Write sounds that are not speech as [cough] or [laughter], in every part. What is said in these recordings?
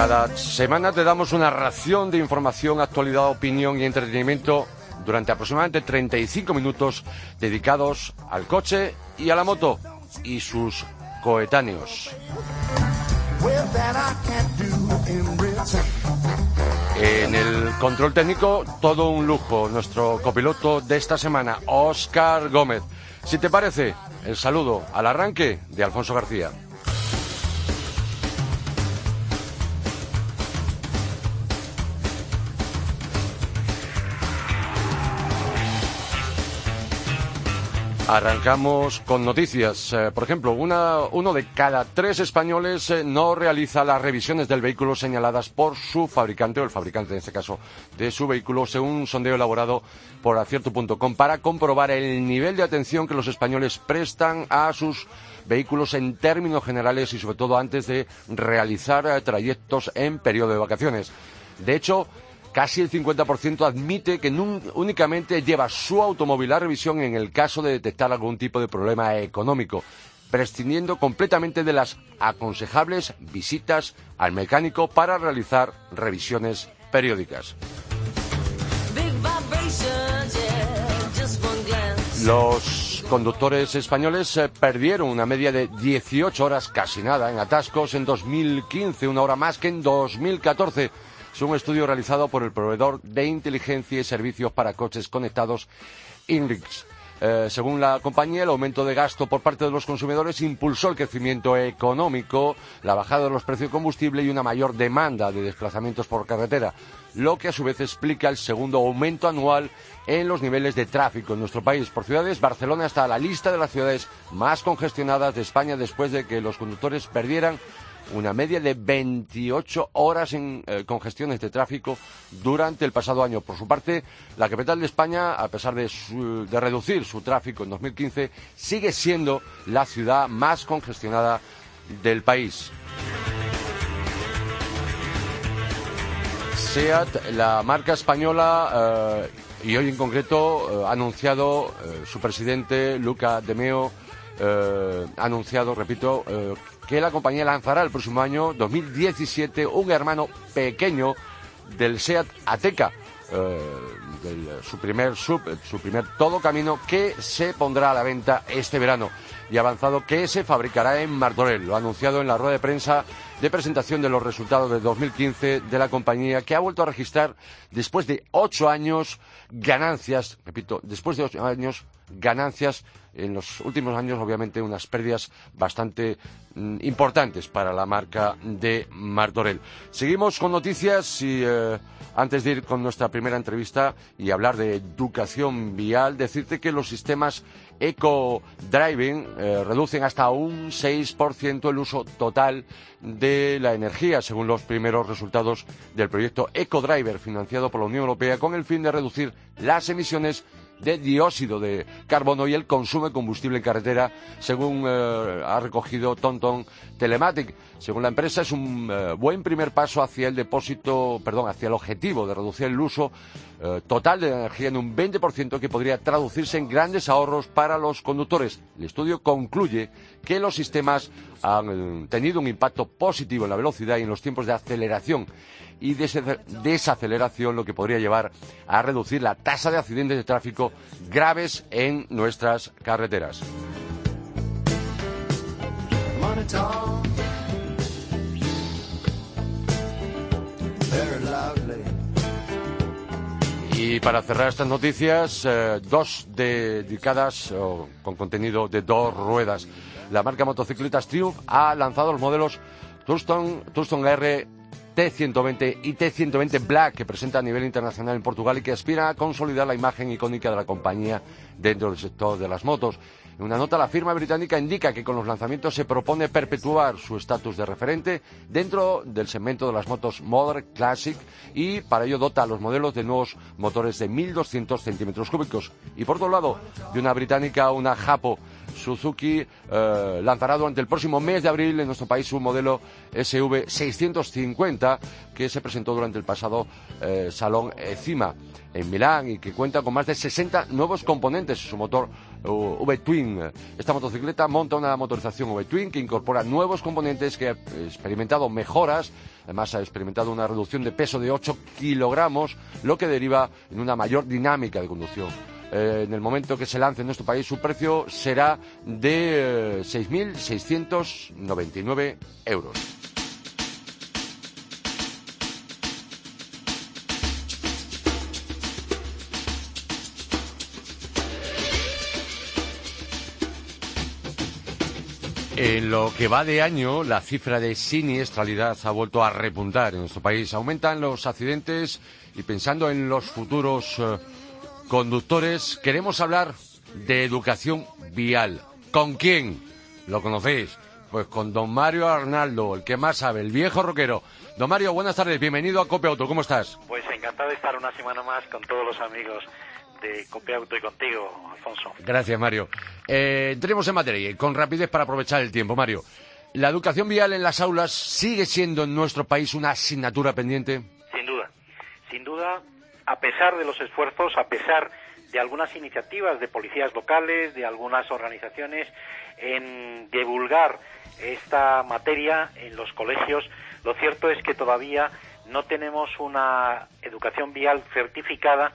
Cada semana te damos una ración de información, actualidad, opinión y entretenimiento durante aproximadamente 35 minutos dedicados al coche y a la moto y sus coetáneos. En el control técnico, todo un lujo. Nuestro copiloto de esta semana, Oscar Gómez. Si te parece, el saludo al arranque de Alfonso García. Arrancamos con noticias. Eh, por ejemplo, una, uno de cada tres españoles eh, no realiza las revisiones del vehículo señaladas por su fabricante o el fabricante, en este caso, de su vehículo, según un sondeo elaborado por acierto.com para comprobar el nivel de atención que los españoles prestan a sus vehículos en términos generales y sobre todo antes de realizar eh, trayectos en periodo de vacaciones. De hecho, Casi el 50% admite que únicamente lleva su automóvil a revisión en el caso de detectar algún tipo de problema económico, prescindiendo completamente de las aconsejables visitas al mecánico para realizar revisiones periódicas. Los conductores españoles eh, perdieron una media de 18 horas, casi nada, en atascos en 2015, una hora más que en 2014 es un estudio realizado por el proveedor de inteligencia y servicios para coches conectados INRIX. Eh, según la compañía, el aumento de gasto por parte de los consumidores impulsó el crecimiento económico, la bajada de los precios de combustible y una mayor demanda de desplazamientos por carretera, lo que a su vez explica el segundo aumento anual en los niveles de tráfico en nuestro país. Por ciudades, Barcelona está a la lista de las ciudades más congestionadas de España después de que los conductores perdieran una media de 28 horas en eh, congestiones de tráfico durante el pasado año. Por su parte, la capital de España, a pesar de, de reducir su tráfico en 2015, sigue siendo la ciudad más congestionada del país. SEAT, la marca española, eh, y hoy en concreto, eh, ha anunciado su presidente, Luca De Meo, ha anunciado, repito, que la compañía lanzará el próximo año 2017 un hermano pequeño del SEAT Ateca. Eh, su primer sub, su primer todo camino que se pondrá a la venta este verano y avanzado que se fabricará en Martorell. Lo ha anunciado en la rueda de prensa de presentación de los resultados de 2015 de la compañía que ha vuelto a registrar después de ocho años ganancias, repito, después de ocho años ganancias en los últimos años, obviamente, unas pérdidas bastante mm, importantes para la marca de Martorell. Seguimos con noticias y eh, antes de ir con nuestra primera entrevista y hablar de educación vial, decirte que los sistemas Eco Driving eh, reducen hasta un 6% el uso total de la energía, según los primeros resultados del proyecto Eco Driver, financiado por la Unión Europea, con el fin de reducir las emisiones de dióxido de carbono y el consumo de combustible en carretera, según eh, ha recogido Tonton Telematic. Según la empresa, es un eh, buen primer paso hacia el depósito, perdón, hacia el objetivo de reducir el uso eh, total de energía en un 20% que podría traducirse en grandes ahorros para los conductores. El estudio concluye que los sistemas han tenido un impacto positivo en la velocidad y en los tiempos de aceleración y desaceleración, lo que podría llevar a reducir la tasa de accidentes de tráfico graves en nuestras carreteras. Y para cerrar estas noticias, eh, dos dedicadas con contenido de dos ruedas. La marca motocicletas Triumph ha lanzado los modelos Tucson, Tucson R T120 y T120 Black que presenta a nivel internacional en Portugal y que aspira a consolidar la imagen icónica de la compañía dentro del sector de las motos. En una nota, la firma británica indica que con los lanzamientos se propone perpetuar su estatus de referente dentro del segmento de las motos Modern Classic y para ello dota a los modelos de nuevos motores de 1.200 centímetros cúbicos. Y por otro lado, de una británica, una Japo, Suzuki eh, lanzará durante el próximo mes de abril en nuestro país un modelo SV650 que se presentó durante el pasado eh, Salón ECIMA en Milán y que cuenta con más de 60 nuevos componentes en su motor V-Twin. Esta motocicleta monta una motorización V-Twin que incorpora nuevos componentes que ha experimentado mejoras, además ha experimentado una reducción de peso de 8 kilogramos, lo que deriva en una mayor dinámica de conducción. Eh, en el momento que se lance en nuestro país, su precio será de 6.699 eh, euros. En lo que va de año, la cifra de siniestralidad ha vuelto a repuntar en nuestro país. Aumentan los accidentes y pensando en los futuros eh, conductores, queremos hablar de educación vial. ¿Con quién? ¿Lo conocéis? Pues con don Mario Arnaldo, el que más sabe, el viejo rockero. Don Mario, buenas tardes, bienvenido a Cope Auto, ¿cómo estás? Pues encantado de estar una semana más con todos los amigos de Copiauto y contigo, Alfonso. Gracias, Mario. Eh, entremos en materia y con rapidez para aprovechar el tiempo, Mario. ¿La educación vial en las aulas sigue siendo en nuestro país una asignatura pendiente? Sin duda, sin duda, a pesar de los esfuerzos, a pesar de algunas iniciativas de policías locales, de algunas organizaciones en divulgar esta materia en los colegios, lo cierto es que todavía no tenemos una educación vial certificada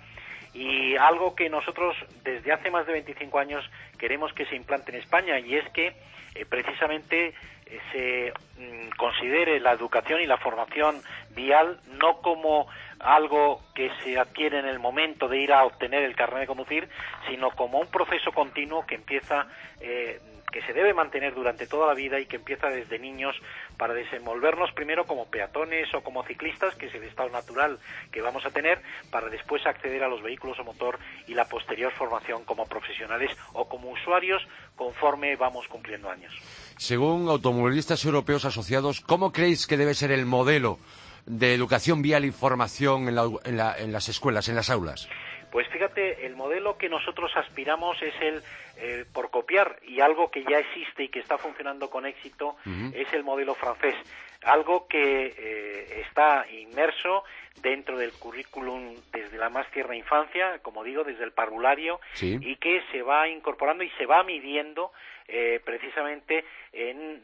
y algo que nosotros desde hace más de 25 años queremos que se implante en España y es que eh, precisamente eh, se mm, considere la educación y la formación vial no como algo que se adquiere en el momento de ir a obtener el carnet de conducir, sino como un proceso continuo que empieza eh, que se debe mantener durante toda la vida y que empieza desde niños para desenvolvernos primero como peatones o como ciclistas, que es el estado natural que vamos a tener, para después acceder a los vehículos o motor y la posterior formación como profesionales o como usuarios conforme vamos cumpliendo años. Según automovilistas europeos asociados, ¿cómo creéis que debe ser el modelo de educación vial y formación en, en las escuelas, en las aulas? Pues fíjate, el modelo que nosotros aspiramos es el, eh, por copiar, y algo que ya existe y que está funcionando con éxito, es el modelo francés. Algo que eh, está inmerso dentro del currículum desde la más tierna infancia, como digo, desde el parvulario, y que se va incorporando y se va midiendo eh, precisamente en,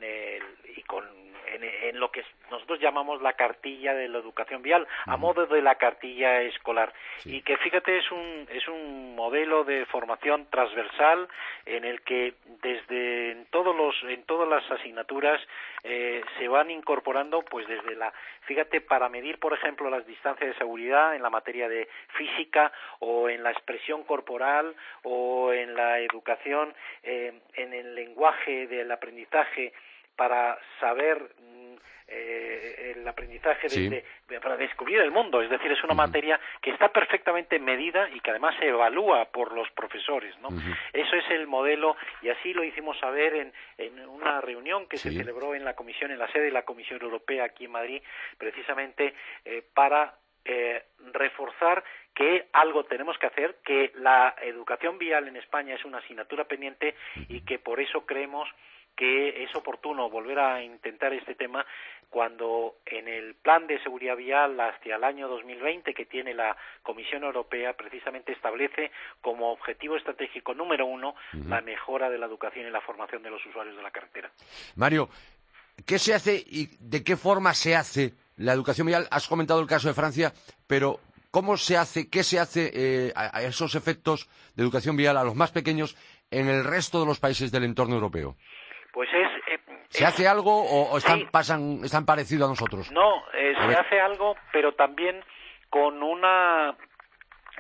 y con en, lo que nosotros llamamos la cartilla de la educación vial, a modo de la cartilla escolar. Y que fíjate, es un, es un modelo de formación transversal en el que desde en todos los, en todas las asignaturas eh, se van incorporando, pues desde la, fíjate, para medir, por ejemplo, las distancias de seguridad en la materia de física o en la expresión corporal o en la educación, eh, en el lenguaje del aprendizaje para saber mm, eh, el aprendizaje para descubrir el mundo. Es decir, es una materia que está perfectamente medida y que además se evalúa por los profesores. ¿no? Eso es el modelo y así lo hicimos saber en, en una reunión que se celebró en la Comisión, en la sede de la Comisión Europea aquí en Madrid, precisamente eh, para eh, reforzar que algo tenemos que hacer, que la educación vial en España es una asignatura pendiente y que por eso creemos que es oportuno volver a intentar este tema cuando en el plan de seguridad vial hacia el año 2020 que tiene la Comisión Europea precisamente establece como objetivo estratégico número uno la mejora de la educación y la formación de los usuarios de la carretera. Mario, ¿qué se hace y de qué forma se hace la educación vial? Has comentado el caso de Francia, pero ¿cómo se hace, qué se hace eh, a esos efectos de educación vial a los más pequeños en el resto de los países del entorno europeo? Pues es... Eh, ¿Se hace algo o, están, pasan, están parecidos a nosotros? No, eh, se hace algo, pero también con una,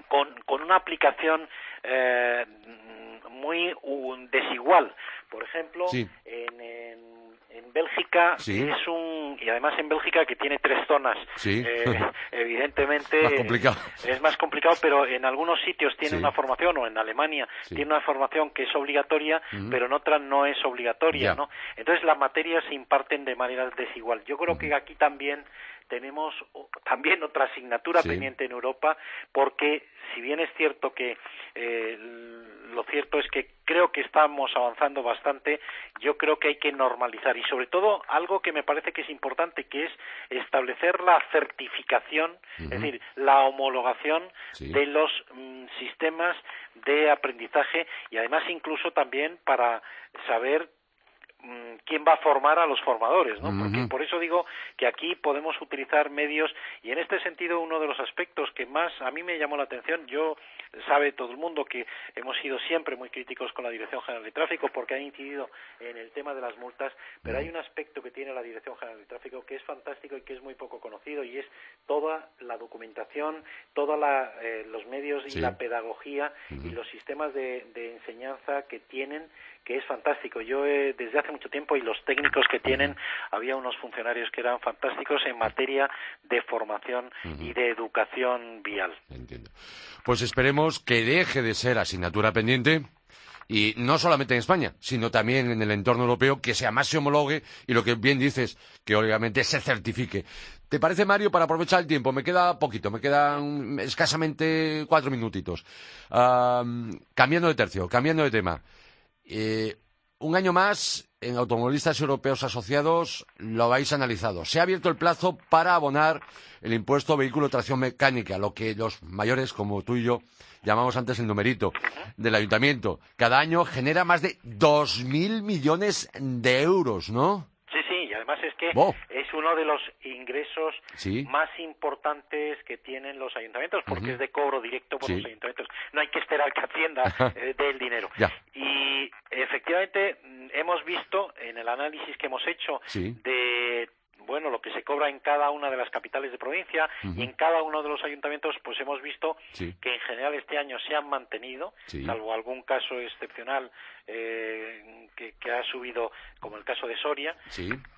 con, con una aplicación eh, muy desigual. Por ejemplo, en, En Bélgica es un y además en Bélgica que tiene tres zonas. Eh, [laughs] evidentemente es más complicado, pero en algunos sitios tiene una formación o en Alemania tiene una formación que es obligatoria, pero en otras no es obligatoria, ¿no? Entonces las materias se imparten de manera desigual. Yo creo que aquí también tenemos también otra asignatura pendiente en Europa porque si bien es cierto que eh, lo cierto es que creo que estamos avanzando bastante, yo creo que hay que normalizar. Y sobre todo algo que me parece que es importante que es establecer la certificación, es decir, la homologación de los mm, sistemas de aprendizaje y además incluso también para saber quién va a formar a los formadores, ¿no? Porque por eso digo que aquí podemos utilizar medios y en este sentido uno de los aspectos que más a mí me llamó la atención, yo sabe todo el mundo que hemos sido siempre muy críticos con la Dirección General de Tráfico porque ha incidido en el tema de las multas, pero hay un aspecto que tiene la Dirección General de Tráfico que es fantástico y que es muy poco conocido y es toda la documentación, todos eh, los medios y la pedagogía y los sistemas de, de enseñanza que tienen que es fantástico. Yo desde hace mucho tiempo y los técnicos que tienen, había unos funcionarios que eran fantásticos en materia de formación y de educación vial. Entiendo. Pues esperemos que deje de ser asignatura pendiente y no solamente en España, sino también en el entorno europeo, que sea más se homologue y lo que bien dices, que obviamente se certifique. ¿Te parece, Mario, para aprovechar el tiempo? Me queda poquito, me quedan escasamente cuatro minutitos. cambiando de tercio, cambiando de tema. Eh, un año más, en Automovilistas Europeos Asociados lo habéis analizado. Se ha abierto el plazo para abonar el impuesto vehículo de tracción mecánica, lo que los mayores, como tú y yo, llamamos antes el numerito del ayuntamiento. Cada año genera más de 2.000 millones de euros, ¿no? Además es que es uno de los ingresos más importantes que tienen los ayuntamientos, porque es de cobro directo por los ayuntamientos. No hay que esperar que Hacienda [laughs] eh, dé el dinero. Y efectivamente mm, hemos visto en el análisis que hemos hecho de bueno, lo que se cobra en cada una de las capitales de provincia y en cada uno de los ayuntamientos, pues hemos visto que en general este año se han mantenido, salvo algún caso excepcional eh, que, ha subido, como el caso de Soria,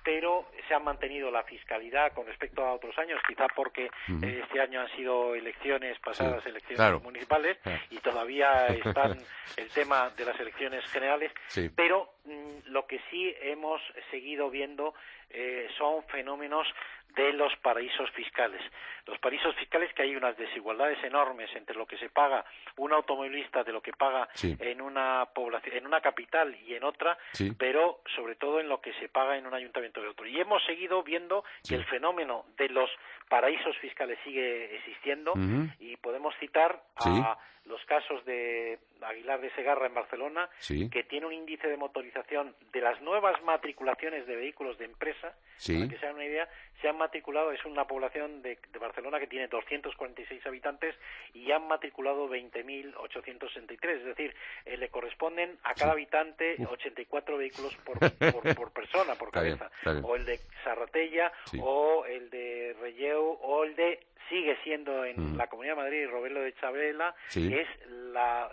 pero se ha mantenido la fiscalidad con respecto a otros años, quizá porque eh, este año han sido elecciones pasadas, elecciones municipales, y todavía [laughs] están el tema de las elecciones generales, pero mm, lo que sí hemos seguido viendo eh, son fenómenos de los paraísos fiscales. Los paraísos fiscales que hay unas desigualdades enormes entre lo que se paga un automovilista de lo que paga en una población, en una capital y en otra, pero sobre todo en lo que se paga en un ayuntamiento de otro. Y hemos seguido viendo que el fenómeno de los paraísos fiscales sigue existiendo y podemos citar a los casos de Aguilar de Segarra en Barcelona, que tiene un índice de motorización de las nuevas matriculaciones de vehículos de empresa, para que se hagan una idea, se han matriculado, es una población de, Barcelona que tiene 246 habitantes y han matriculado 20.863, es decir, eh, le corresponden a cada habitante 84 vehículos [laughs] por, por, persona, por cabeza, o el de Sarratella, o el de Relleu, o el de sigue siendo en la Comunidad de Madrid y Robelo de Chabela, es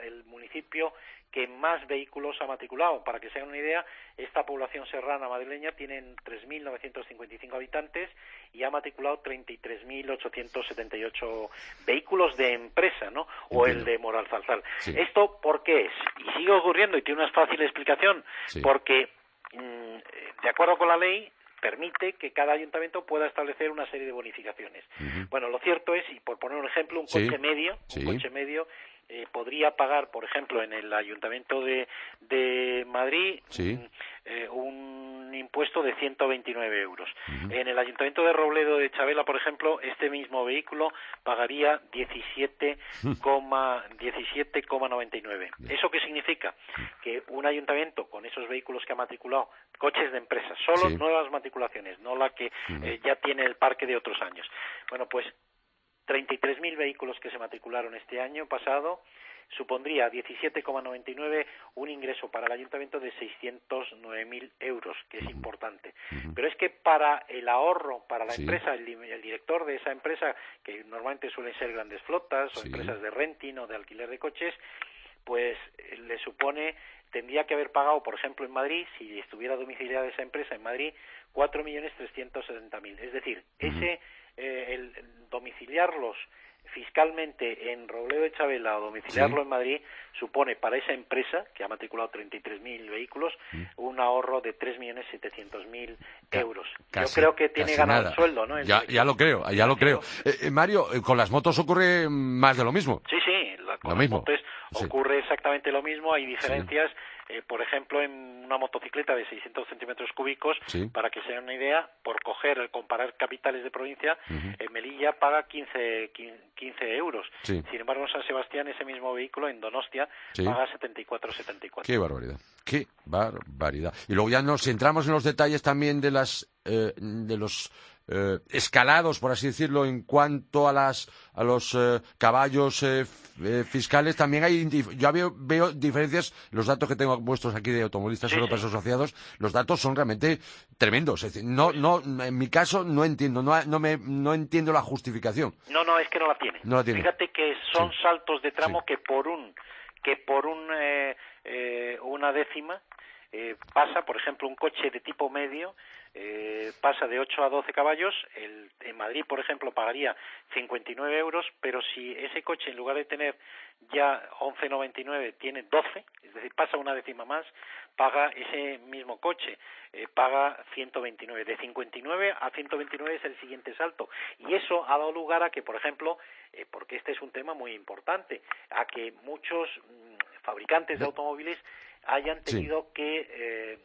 el municipio que más vehículos ha matriculado. Para que se hagan una idea, esta población serrana madrileña tiene 3.955 habitantes y ha matriculado 33.878 vehículos de empresa, ¿no? O el de Moral Zalzal. ¿Esto por qué es? Y sigue ocurriendo y tiene una fácil explicación, porque mm, de acuerdo con la ley, permite que cada ayuntamiento pueda establecer una serie de bonificaciones. Bueno, lo cierto es, y por poner un ejemplo, un coche medio, un coche medio eh, podría pagar, por ejemplo, en el Ayuntamiento de, de Madrid mm, eh, un impuesto de 129 euros. En el Ayuntamiento de Robledo de Chabela, por ejemplo, este mismo vehículo pagaría 17,99. ¿Eso qué significa? Que un ayuntamiento con esos vehículos que ha matriculado, coches de empresas, solo nuevas matriculaciones, no la que eh, ya tiene el parque de otros años. Bueno, pues 33.000 vehículos que se matricularon este año pasado supondría 17,99 un ingreso para el ayuntamiento de 609.000 euros, que es importante. Pero es que para el ahorro, para la empresa, el, director de esa empresa, que normalmente suelen ser grandes flotas o empresas de renting o de alquiler de coches, pues le supone tendría que haber pagado, por ejemplo, en Madrid, si estuviera domiciliada esa empresa en Madrid, 4.370.000. Es decir, ese eh, el domiciliarlos fiscalmente en Robledo de Chabela o domiciliarlo en Madrid supone para esa empresa, que ha matriculado 33.000 vehículos, mm. un ahorro de 3.700.000 euros. Yo creo que tiene ganado el sueldo, ¿no? ya, ya, lo creo, ya lo creo. Eh, eh, Mario, eh, con las motos ocurre más de lo mismo. Sí, sí, con las motos ocurre exactamente lo mismo, hay diferencias. Eh, por ejemplo, en una motocicleta de 600 centímetros cúbicos, para que se den una idea, por coger, comparar capitales de provincia, en Melilla paga 15, 15 euros. Sin embargo, en San Sebastián, ese mismo vehículo, en Donostia, paga 74, 74. Qué barbaridad, qué barbaridad. Y luego ya nos centramos en los detalles también de las eh, de los eh, escalados, por así decirlo, en cuanto a, las, a los eh, caballos eh, fiscales. También hay, yo veo, veo, diferencias, los datos que tengo puestos aquí de automovilistas europeos asociados, los datos son realmente tremendos. Es decir, no, no, en mi caso no entiendo, no, no, me, no entiendo la justificación. No, no, es que no la tiene. No la tiene. Fíjate que son saltos de tramo que por un, que por un, una décima pasa, por ejemplo, un coche de tipo medio eh, pasa de 8 a 12 caballos, el, en Madrid, por ejemplo, pagaría 59 euros, pero si ese coche, en lugar de tener ya 11,99, tiene 12, es decir, pasa una décima más, paga ese mismo coche, eh, paga 129. De 59 a 129 es el siguiente salto. Y eso ha dado lugar a que, por ejemplo, eh, porque este es un tema muy importante, a que muchos mm, fabricantes de automóviles hayan tenido que eh,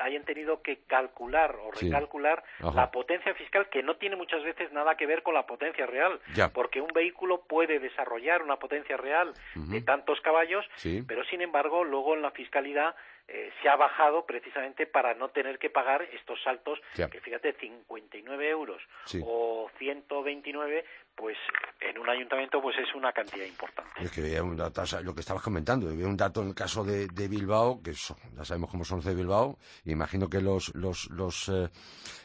hayan tenido que calcular o recalcular la potencia fiscal que no tiene muchas veces nada que ver con la potencia real, porque un vehículo puede desarrollar una potencia real de tantos caballos, pero sin embargo luego en la fiscalidad eh, se ha bajado precisamente para no tener que pagar estos saltos, que fíjate, 59 euros o 129, pues en un ayuntamiento pues es una cantidad importante. Es que veía un dato, lo que estabas comentando, un dato en el caso de, Bilbao, que ya sabemos cómo son los de Bilbao, imagino que los, los, los eh,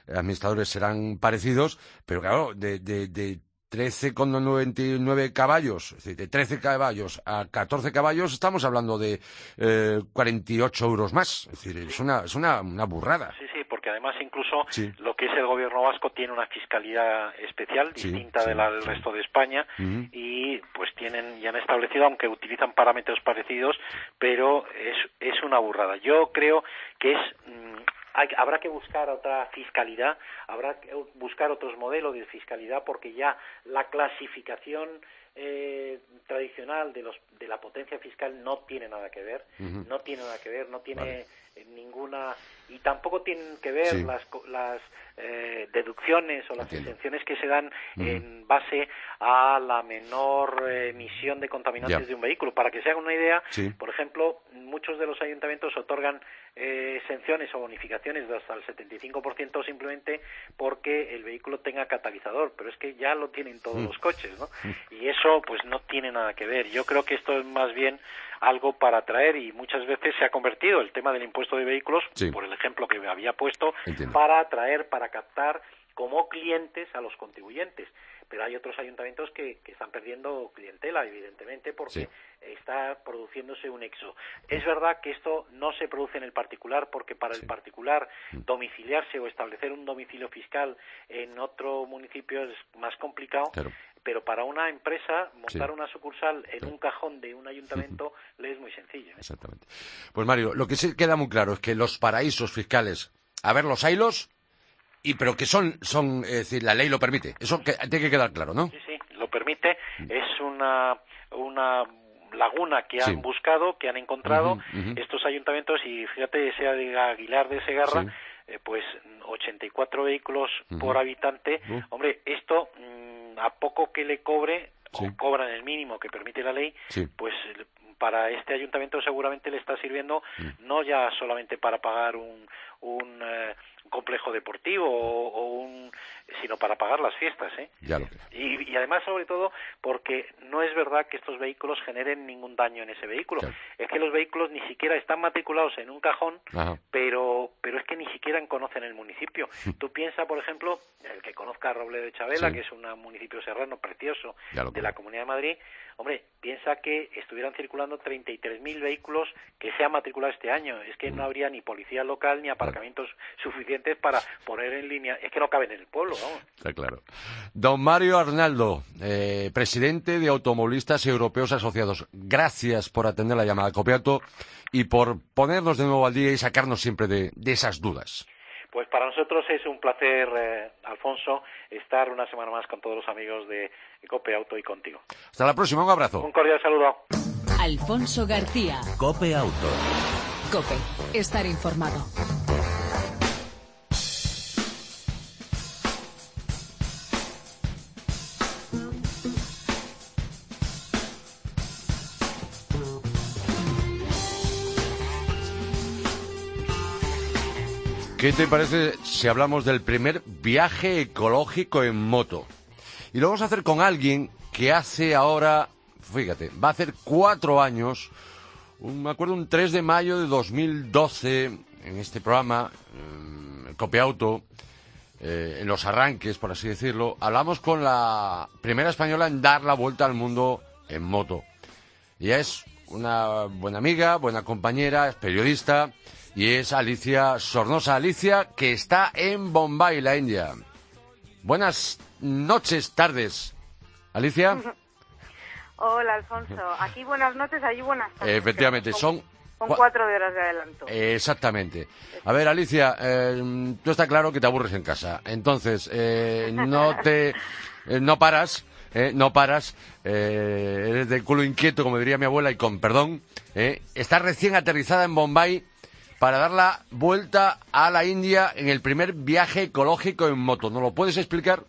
administradores serán parecidos, pero claro, de, de, de 13,99 caballos, es decir, de 13 caballos a 14 caballos, estamos hablando de eh, 48 euros más. Es decir, es una, es una, una burrada. Sí, sí, porque además incluso lo que es el gobierno vasco tiene una fiscalidad especial, distinta de la del resto de España, y pues tienen y han establecido, aunque utilizan parámetros parecidos, pero es, es una burrada. Yo creo que es mm, habrá que buscar otra fiscalidad, habrá que buscar otros modelos de fiscalidad porque ya la clasificación eh, tradicional de, los, de la potencia fiscal no tiene nada que ver, no tiene nada que ver, no tiene ninguna y tampoco tienen que ver las, las eh, deducciones o las exenciones que se dan en base a la menor emisión de contaminantes de un vehículo. Para que se hagan una idea, por ejemplo, muchos de los ayuntamientos otorgan eh, exenciones o bonificaciones de hasta el 75% simplemente porque el vehículo tenga catalizador, pero es que ya lo tienen todos los coches, ¿no? Y eso pues no tiene nada que ver. Yo creo que esto es más bien algo para atraer y muchas veces se ha convertido el tema del impuesto de vehículos, por el ejemplo que me había puesto, para atraer, para captar como clientes a los contribuyentes. Pero hay otros ayuntamientos que, están perdiendo clientela, evidentemente, porque está produciéndose un exo. Es verdad que esto no se produce en el particular, porque para el particular mm. domiciliarse o establecer un domicilio fiscal en otro municipio es más complicado pero para una empresa montar una sucursal en un cajón de un ayuntamiento [laughs] le es muy sencillo. ¿eh? Exactamente. Pues Mario, lo que sí queda muy claro es que los paraísos fiscales, a ver, los haylos, y pero que son, son, es decir, la ley lo permite. Eso tiene que quedar claro, ¿no? Sí, sí, lo permite. Mm. Es una, una laguna que han buscado, que han encontrado estos ayuntamientos y fíjate, sea de Aguilar de Segarra, eh, pues 84 vehículos por habitante. Hombre, esto mm, a poco que le cobre, o cobran el mínimo que permite la ley, pues para este ayuntamiento seguramente le está sirviendo mm. no ya solamente para pagar un, un, eh, complejo deportivo o, un sino para pagar las fiestas. ¿eh? Ya lo y, y, además, sobre todo, porque no es verdad que estos vehículos generen ningún daño en ese vehículo. Es que los vehículos ni siquiera están matriculados en un cajón, pero pero es que ni siquiera conocen el municipio. Tú piensas, por ejemplo, el que conozca Robledo de Chabela, que es un municipio serrano precioso de la Comunidad de Madrid, hombre, piensa que estuvieran circulando 33.000 vehículos que se han matriculado este año. Es que no mm. habría ni policía local ni aparcamientos suficientes para poner en línea. Es que no caben en el pueblo, vamos. Está claro. Don Mario Arnaldo, eh, presidente de Automovilistas Europeos Asociados. Gracias por atender la llamada, Copiato, y por ponernos de nuevo al día y sacarnos siempre de, esas dudas. Pues para nosotros es un placer, eh, Alfonso, estar una semana más con todos los amigos de Cope Auto y contigo. Hasta la próxima, un abrazo. Un cordial saludo. Alfonso García. Cope Auto. Cope, estar informado. ¿Qué te parece si hablamos del primer viaje ecológico en moto? Y lo vamos a hacer con alguien que hace ahora, fíjate, va a hacer cuatro años, me acuerdo un 3 de mayo de 2012, en este programa, eh, Copiauto, eh, en los arranques, por así decirlo, hablamos con la primera española en dar la vuelta al mundo en moto. Ella es una buena amiga, buena compañera, es periodista y es Alicia Sornosa. Alicia, que está en Bombay, la India. Buenas noches, tardes. Alicia. [laughs] Hola, Alfonso. Aquí buenas noches, allí buenas tardes. Efectivamente, son... Con cuatro horas de adelanto. Exactamente. A ver, Alicia, eh, tú está claro que te aburres en casa. Entonces, eh, no te... [laughs] Eh, no paras, no paras. eres de culo inquieto, como diría mi abuela, y con perdón. estás recién aterrizada en Bombay para dar la vuelta a la India en el primer viaje ecológico en moto. ¿No lo puedes explicar?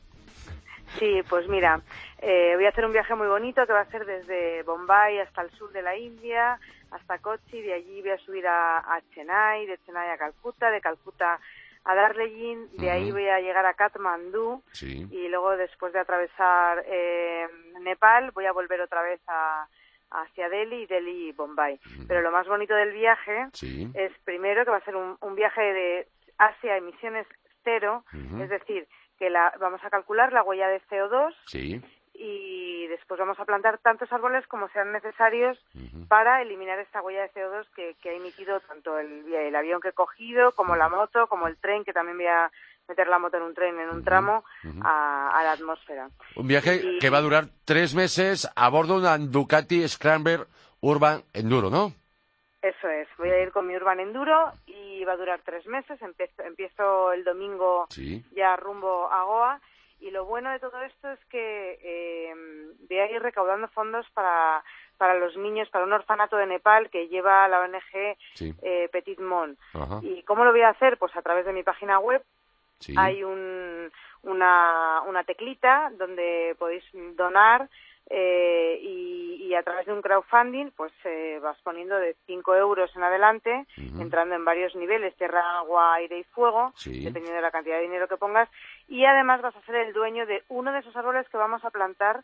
Sí, pues mira, eh, voy a hacer un viaje muy bonito que va a ser desde Bombay hasta el sur de la India, hasta Kochi, de allí voy a subir a, Chennai, de Chennai a Calcuta, de Calcuta a Darjeeling, de ahí voy a llegar a Kathmandú y luego después de atravesar eh, Nepal voy a volver otra vez a, hacia Delhi y Delhi y Bombay. Pero lo más bonito del viaje es primero que va a ser un, viaje de Asia emisiones cero, es decir, que la, vamos a calcular la huella de CO2 y después vamos a plantar tantos árboles como sean necesarios para eliminar esta huella de CO2 que, que ha emitido tanto el, el, avión que he cogido, como la moto, como el tren, que también voy a meter la moto en un tren, en un tramo, a, la atmósfera. Un viaje que va a durar tres meses a bordo de una Ducati Scrambler Urban Enduro, ¿no? Eso es, voy a ir con mi Urban Enduro y va a durar tres meses. Empiezo, el domingo ya rumbo a Goa y lo bueno de todo esto es que eh, voy a ir recaudando fondos para para los niños, para un orfanato de Nepal que lleva la ONG eh, Petit Mon. ¿Y cómo lo voy a hacer? Pues a través de mi página web, hay un, una, una teclita donde podéis donar eh, y, a través de un crowdfunding pues eh, vas poniendo de 5 euros en adelante, entrando en varios niveles, tierra, agua, aire y fuego, dependiendo de la cantidad de dinero que pongas, y además vas a ser el dueño de uno de esos árboles que vamos a plantar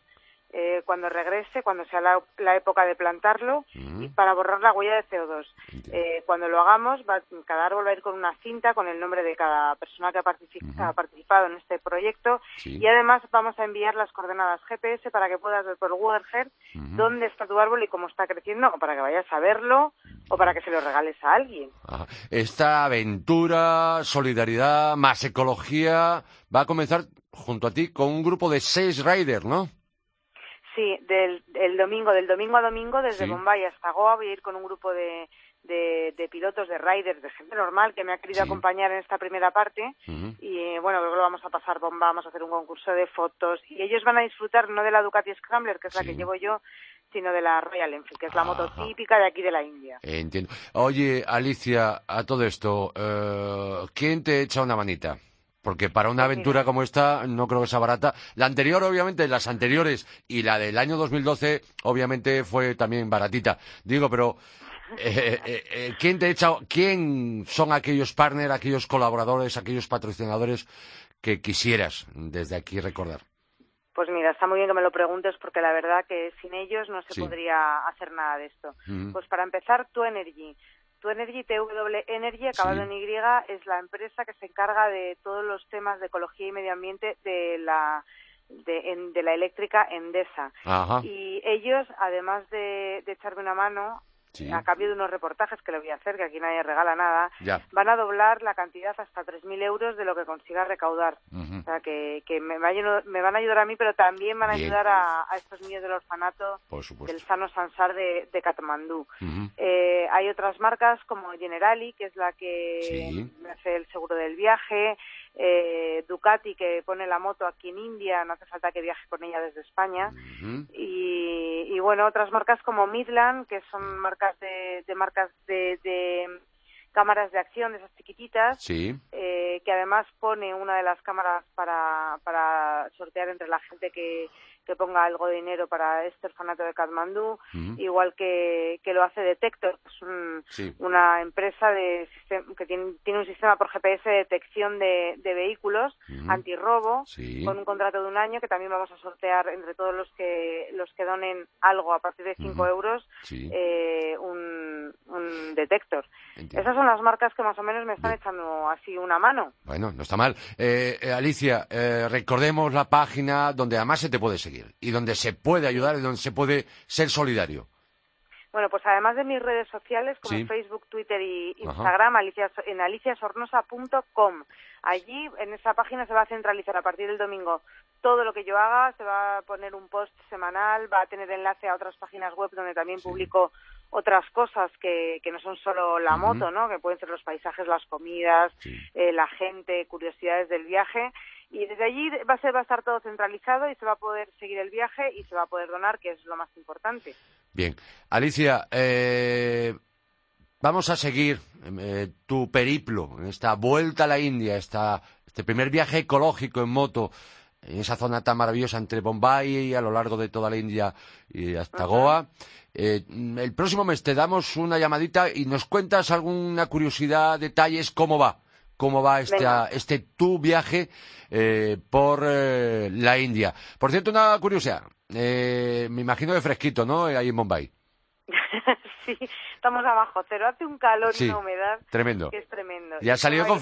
eh, cuando regrese, cuando sea la, época de plantarlo, y para borrar la huella de CO2. Eh, cuando lo hagamos, cada árbol va a ir con una cinta con el nombre de cada persona que ha, participado en este proyecto y además vamos a enviar las coordenadas GPS para que puedas ver por Google Earth dónde está tu árbol y cómo está creciendo, o para que vayas a verlo o para que se lo regales a alguien. Esta aventura, solidaridad, más ecología, va a comenzar junto a ti con un grupo de seis riders, ¿no? Sí, del el domingo, del domingo a domingo, desde Bombay hasta Goa, voy a ir con un grupo de, de, pilotos, de riders, de gente normal que me ha querido acompañar en esta primera parte. Y bueno, luego lo vamos a pasar bomba, vamos a hacer un concurso de fotos. Y ellos van a disfrutar no de la Ducati Scrambler, que es la que llevo yo, sino de la Royal Enfield, que es la moto típica de aquí de la India. Entiendo. Oye, Alicia, a todo esto, eh, ¿quién te echa una manita? Porque para una aventura como esta no creo que sea barata. La anterior, obviamente, las anteriores y la del año 2012, obviamente fue también baratita. Digo, pero eh, eh, eh, ¿quién te echa, quién son aquellos partners, aquellos colaboradores, aquellos patrocinadores que quisieras desde aquí recordar? Pues mira, está muy bien que me lo preguntes porque la verdad que sin ellos no se podría hacer nada de esto. Pues para empezar, Tu Energy. Tu Energy, TW Energy, acabado en Y, es la empresa que se encarga de todos los temas de ecología y medio ambiente de la de, de la eléctrica Endesa. Y ellos, además de, de echarme una mano, a cambio de unos reportajes que le voy a hacer, que aquí nadie regala nada, van a doblar la cantidad hasta 3.000 euros de lo que consiga recaudar. O sea, que, que me, me, van a ayudar a mí, pero también van a ayudar a, estos niños del orfanato del Sano Sansar de, de Katmandú. eh, hay otras marcas como Generali, que es la que me hace el seguro del viaje, eh, Ducati que pone la moto aquí en India, no hace falta que viaje con ella desde España. y, y, bueno, otras marcas como Midland, que son marcas de, de marcas de, de cámaras de acción de esas chiquititas, sí. eh, que además pone una de las cámaras para, para sortear entre la gente que, que ponga algo de dinero para este orfanato de Katmandú, igual que, que lo hace Detector, que es una empresa de que tiene, tiene, un sistema por GPS de detección de, de vehículos antirrobo, con un contrato de un año que también vamos a sortear entre todos los que los que donen algo a partir de 5 euros eh, un, un detector. Esas son las marcas que más o menos me están echando así una mano. Bueno, no está mal. Eh, eh Alicia, eh, recordemos la página donde además se te puede seguir y donde se puede ayudar y donde se puede ser solidario. Bueno, pues además de mis redes sociales como Facebook, Twitter y Instagram, en aliciasornosa.com. Allí, en esa página, se va a centralizar a partir del domingo todo lo que yo haga. Se va a poner un post semanal, va a tener enlace a otras páginas web donde también publico otras cosas que, que no son solo la moto, ¿no? Que pueden ser los paisajes, las comidas, eh, la gente, curiosidades del viaje y desde allí va a, ser, va a estar todo centralizado y se va a poder seguir el viaje y se va a poder donar, que es lo más importante. Bien. Alicia, eh, vamos a seguir eh, tu periplo, esta vuelta a la India, esta, este primer viaje ecológico en moto en esa zona tan maravillosa entre Bombay y a lo largo de toda la India y hasta Goa. Eh, el próximo mes te damos una llamadita y nos cuentas alguna curiosidad, detalles, cómo va cómo va este, este tu viaje eh, por eh, la India. Por cierto, una curiosidad. Eh, me imagino de fresquito, ¿no? Ahí en Bombay. [laughs] sí, estamos abajo cero. Hace un calor y una humedad tremendo. que es tremendo. Ya salió con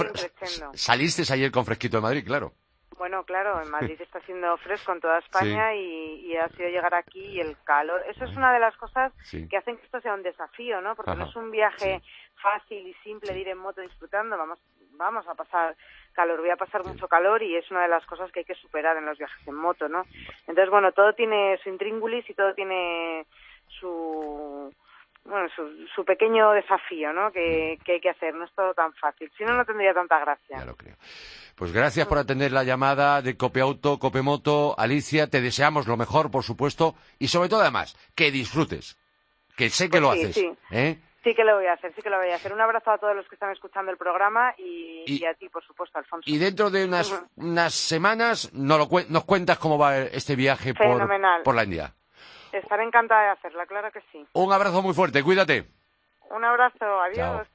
saliste ayer con fresquito de Madrid, claro. Bueno, claro, en Madrid [laughs] está haciendo fresco en toda España y, ha sido llegar aquí y el calor. Eso es una de las cosas que hacen que esto sea un desafío, ¿no? Porque no es un viaje fácil y simple de ir en moto disfrutando. Vamos, vamos a pasar calor, voy a pasar mucho calor y es una de las cosas que hay que superar en los viajes en moto, ¿no? Entonces, bueno, todo tiene su intríngulis y todo tiene su bueno, su, pequeño desafío, ¿no? Que, que, hay que hacer. No es todo tan fácil. Si no, no tendría tanta gracia. Ya lo creo. Pues gracias por atender la llamada de Copeauto, Copemoto. Alicia, te deseamos lo mejor, por supuesto, y sobre todo, además, que disfrutes. Que sé que pues lo haces. Sí. ¿eh? Sí que lo voy a hacer, sí que lo voy a hacer. Un abrazo a todos los que están escuchando el programa y, a ti, por supuesto, Alfonso. Y dentro de unas, unas semanas nos, nos cuentas cómo va este viaje por, por la India. Estaré encantada de hacerla, claro que sí. Un abrazo muy fuerte, cuídate. Un abrazo, adiós.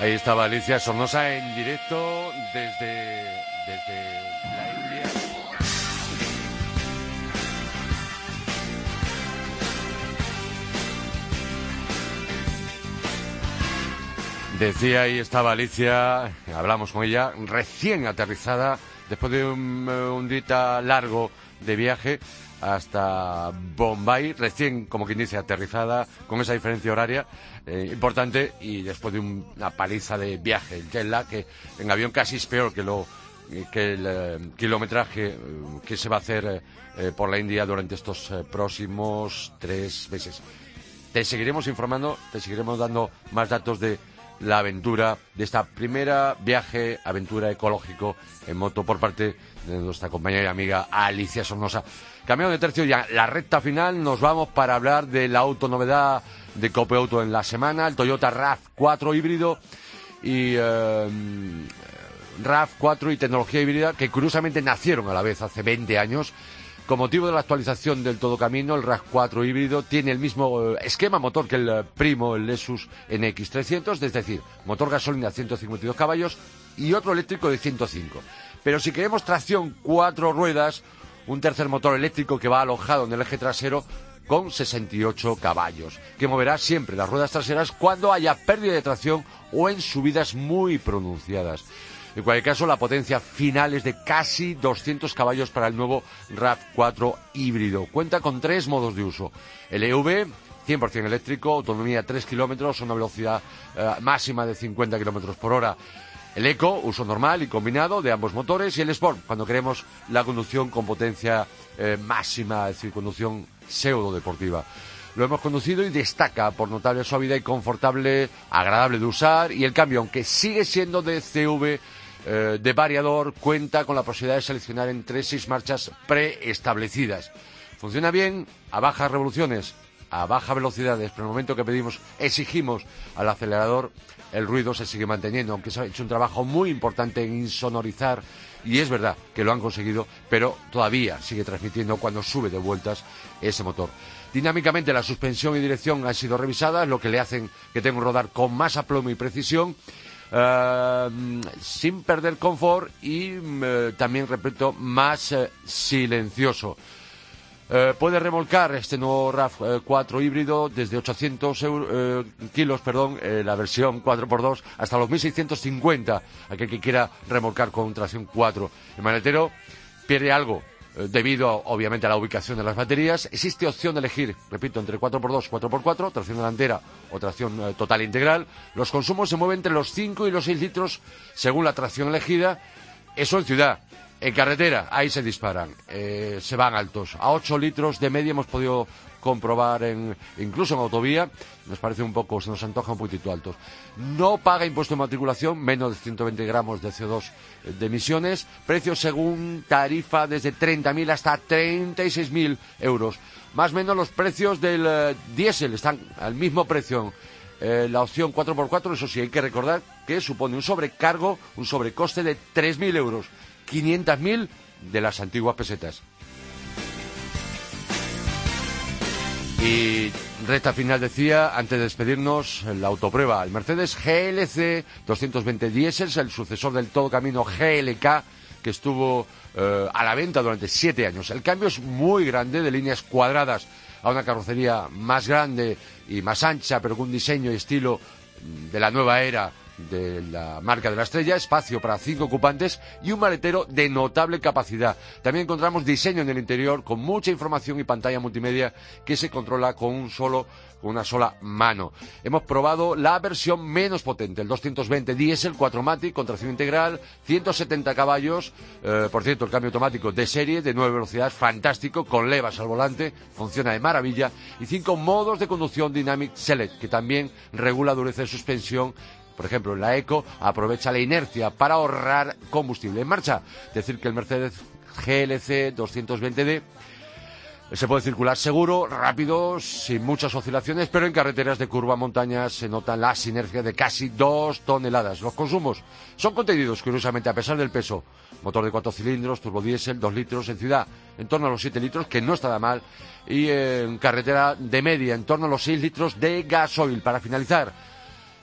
Ahí estaba Alicia Sornosa en directo desde, desde la India. Decía ahí estaba Alicia, hablamos con ella, recién aterrizada después de un, un día largo de viaje hasta Bombay, recién, como quien dice, aterrizada, con esa diferencia horaria eh, importante y después de una paliza de viaje. El jet que en avión casi es peor que, lo, que el eh, kilometraje eh, que se va a hacer por la India durante estos próximos tres meses. Te seguiremos informando, te seguiremos dando más datos de la aventura, de esta primera viaje, aventura ecológico en moto por parte de nuestra compañera y amiga Alicia Sornosa. Cambiando de tercio ya, la recta final, nos vamos para hablar de la autonovedad de Cope Auto en la semana, el Toyota RAV4 híbrido y eh, RAV4 y tecnología híbrida que curiosamente nacieron a la vez hace 20 años Con motivo de la actualización del todo camino, el RAV 4 híbrido tiene el mismo eh, esquema motor que el eh, primo, el Lexus NX300, es decir, motor gasolina 152 caballos y otro eléctrico de 105. Pero si queremos tracción cuatro ruedas, un tercer motor eléctrico que va alojado en el eje trasero con 68 caballos, que moverá siempre las ruedas traseras cuando haya pérdida de tracción o en subidas muy pronunciadas. En cualquier caso, la potencia final es de casi 200 caballos para el nuevo RAV4 híbrido. Cuenta con tres modos de uso. El EV, 100% eléctrico, autonomía 3 kilómetros, una velocidad eh, máxima de 50 kilómetros por hora. El Eco, uso normal y combinado de ambos motores. Y el Sport, cuando queremos la conducción con potencia eh, máxima, es decir, conducción pseudo deportiva. Lo hemos conducido y destaca por notable suavidad y confortable, agradable de usar. Y el cambio, aunque sigue siendo de CV, eh, de variador cuenta con la posibilidad de seleccionar entre seis marchas preestablecidas. Funciona bien a bajas revoluciones, a bajas velocidades, pero en el momento que pedimos, exigimos al acelerador, el ruido se sigue manteniendo, aunque se ha hecho un trabajo muy importante en insonorizar, y es verdad que lo han conseguido, pero todavía sigue transmitiendo cuando sube de vueltas ese motor. Dinámicamente la suspensión y dirección han sido revisadas, lo que le hacen que tenga un rodar con más aplomo y precisión eh, sin perder confort y eh, también, repito, más eh, silencioso. puede remolcar este nuevo RAV4 híbrido desde 800 kilos, perdón, la versión 4x2, hasta los 1650, aquel que quiera remolcar con tracción 4. El maletero pierde algo, eh, debido obviamente a la ubicación de las baterías. Existe opción de elegir, repito, entre 4x2, 4x4, tracción delantera o tracción eh, total integral. Los consumos se mueven entre los 5 y los 6 litros según la tracción elegida. Eso en ciudad. En carretera, ahí se disparan, eh, se van altos. A 8 litros de media hemos podido comprobar en, incluso en autovía, nos parece un poco, se nos antoja un poquitito altos. No paga impuesto de matriculación, menos de 120 gramos de CO2 de emisiones, precios según tarifa desde 30.000 hasta 36.000 euros. Más o menos los precios del eh, diésel están al mismo precio. Eh, la opción 4x4, eso sí, hay que recordar que supone un sobrecargo, un sobrecoste de 3.000 euros, 500.000 de las antiguas pesetas. Y recta final decía, antes de despedirnos, la autoprueba. El Mercedes GLC 220 Diesel, el sucesor del todo camino GLK, que estuvo eh, a la venta durante siete años. El cambio es muy grande, de líneas cuadradas a una carrocería más grande y más ancha, pero con un diseño y estilo de la nueva era de la marca de la estrella, espacio para cinco ocupantes y un maletero de notable capacidad. También encontramos diseño en el interior con mucha información y pantalla multimedia que se controla con un solo una sola mano. Hemos probado la versión menos potente, el 220 diésel 4MATIC con tracción integral, 170 caballos, eh, por cierto, el cambio automático de serie de nueve velocidades, fantástico, con levas al volante, funciona de maravilla, y cinco modos de conducción Dynamic Select, que también regula dureza de suspensión por ejemplo, la Eco aprovecha la inercia para ahorrar combustible en marcha. Decir que el Mercedes GLC 220D se puede circular seguro, rápido, sin muchas oscilaciones, pero en carreteras de curva montaña se nota la sinergia de casi dos toneladas. Los consumos son contenidos, curiosamente, a pesar del peso. Motor de cuatro cilindros, turbodiesel, dos litros en ciudad, en torno a los siete litros, que no está mal, y en carretera de media, en torno a los seis litros de gasoil. Para finalizar,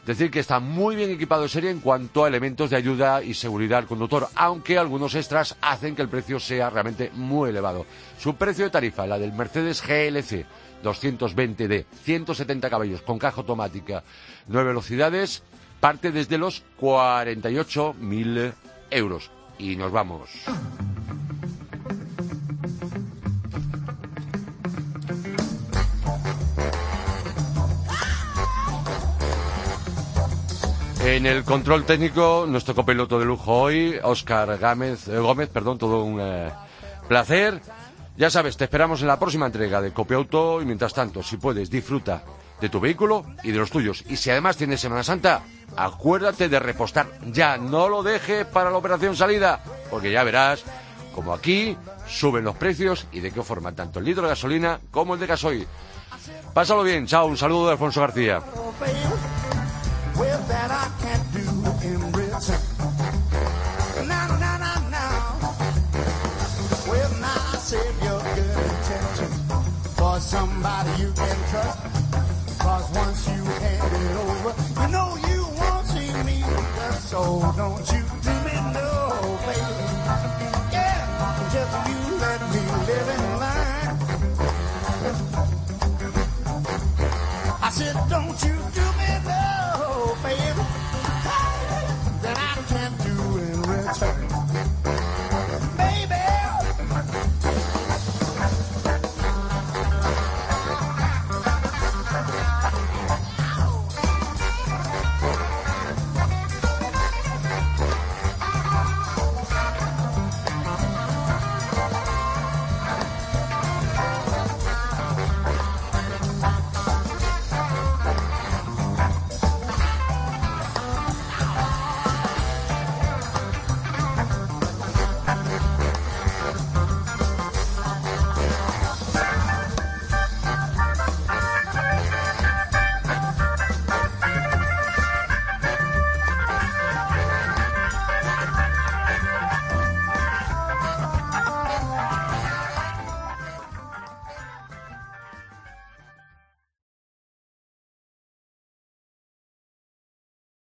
Decir que está muy bien equipado de serie en cuanto a elementos de ayuda y seguridad al conductor, aunque algunos extras hacen que el precio sea realmente muy elevado. Su precio de tarifa, la del Mercedes GLC 220D, 170 caballos con caja automática, 9 velocidades, parte desde los 48.000 euros. Y nos vamos. En el control técnico, nuestro copiloto de lujo hoy, Óscar Gómez, eh, Gómez, perdón, todo un eh, placer. Ya sabes, te esperamos en la próxima entrega de Copiauto y mientras tanto, si puedes, disfruta de tu vehículo y de los tuyos. Y si además tienes Semana Santa, acuérdate de repostar. Ya, no lo deje para la operación salida, porque ya verás como aquí suben los precios y de qué forma tanto el litro de gasolina como el de gasoil. Pásalo bien, chao, un saludo de Alfonso García. Well, that I can't do in return. Now, now, now, now. Well, now, Savior, for somebody you can trust. Cause once you hand it over, you know you won't see me so don't you do me no baby. Yeah, just you let me live in line. I said, don't you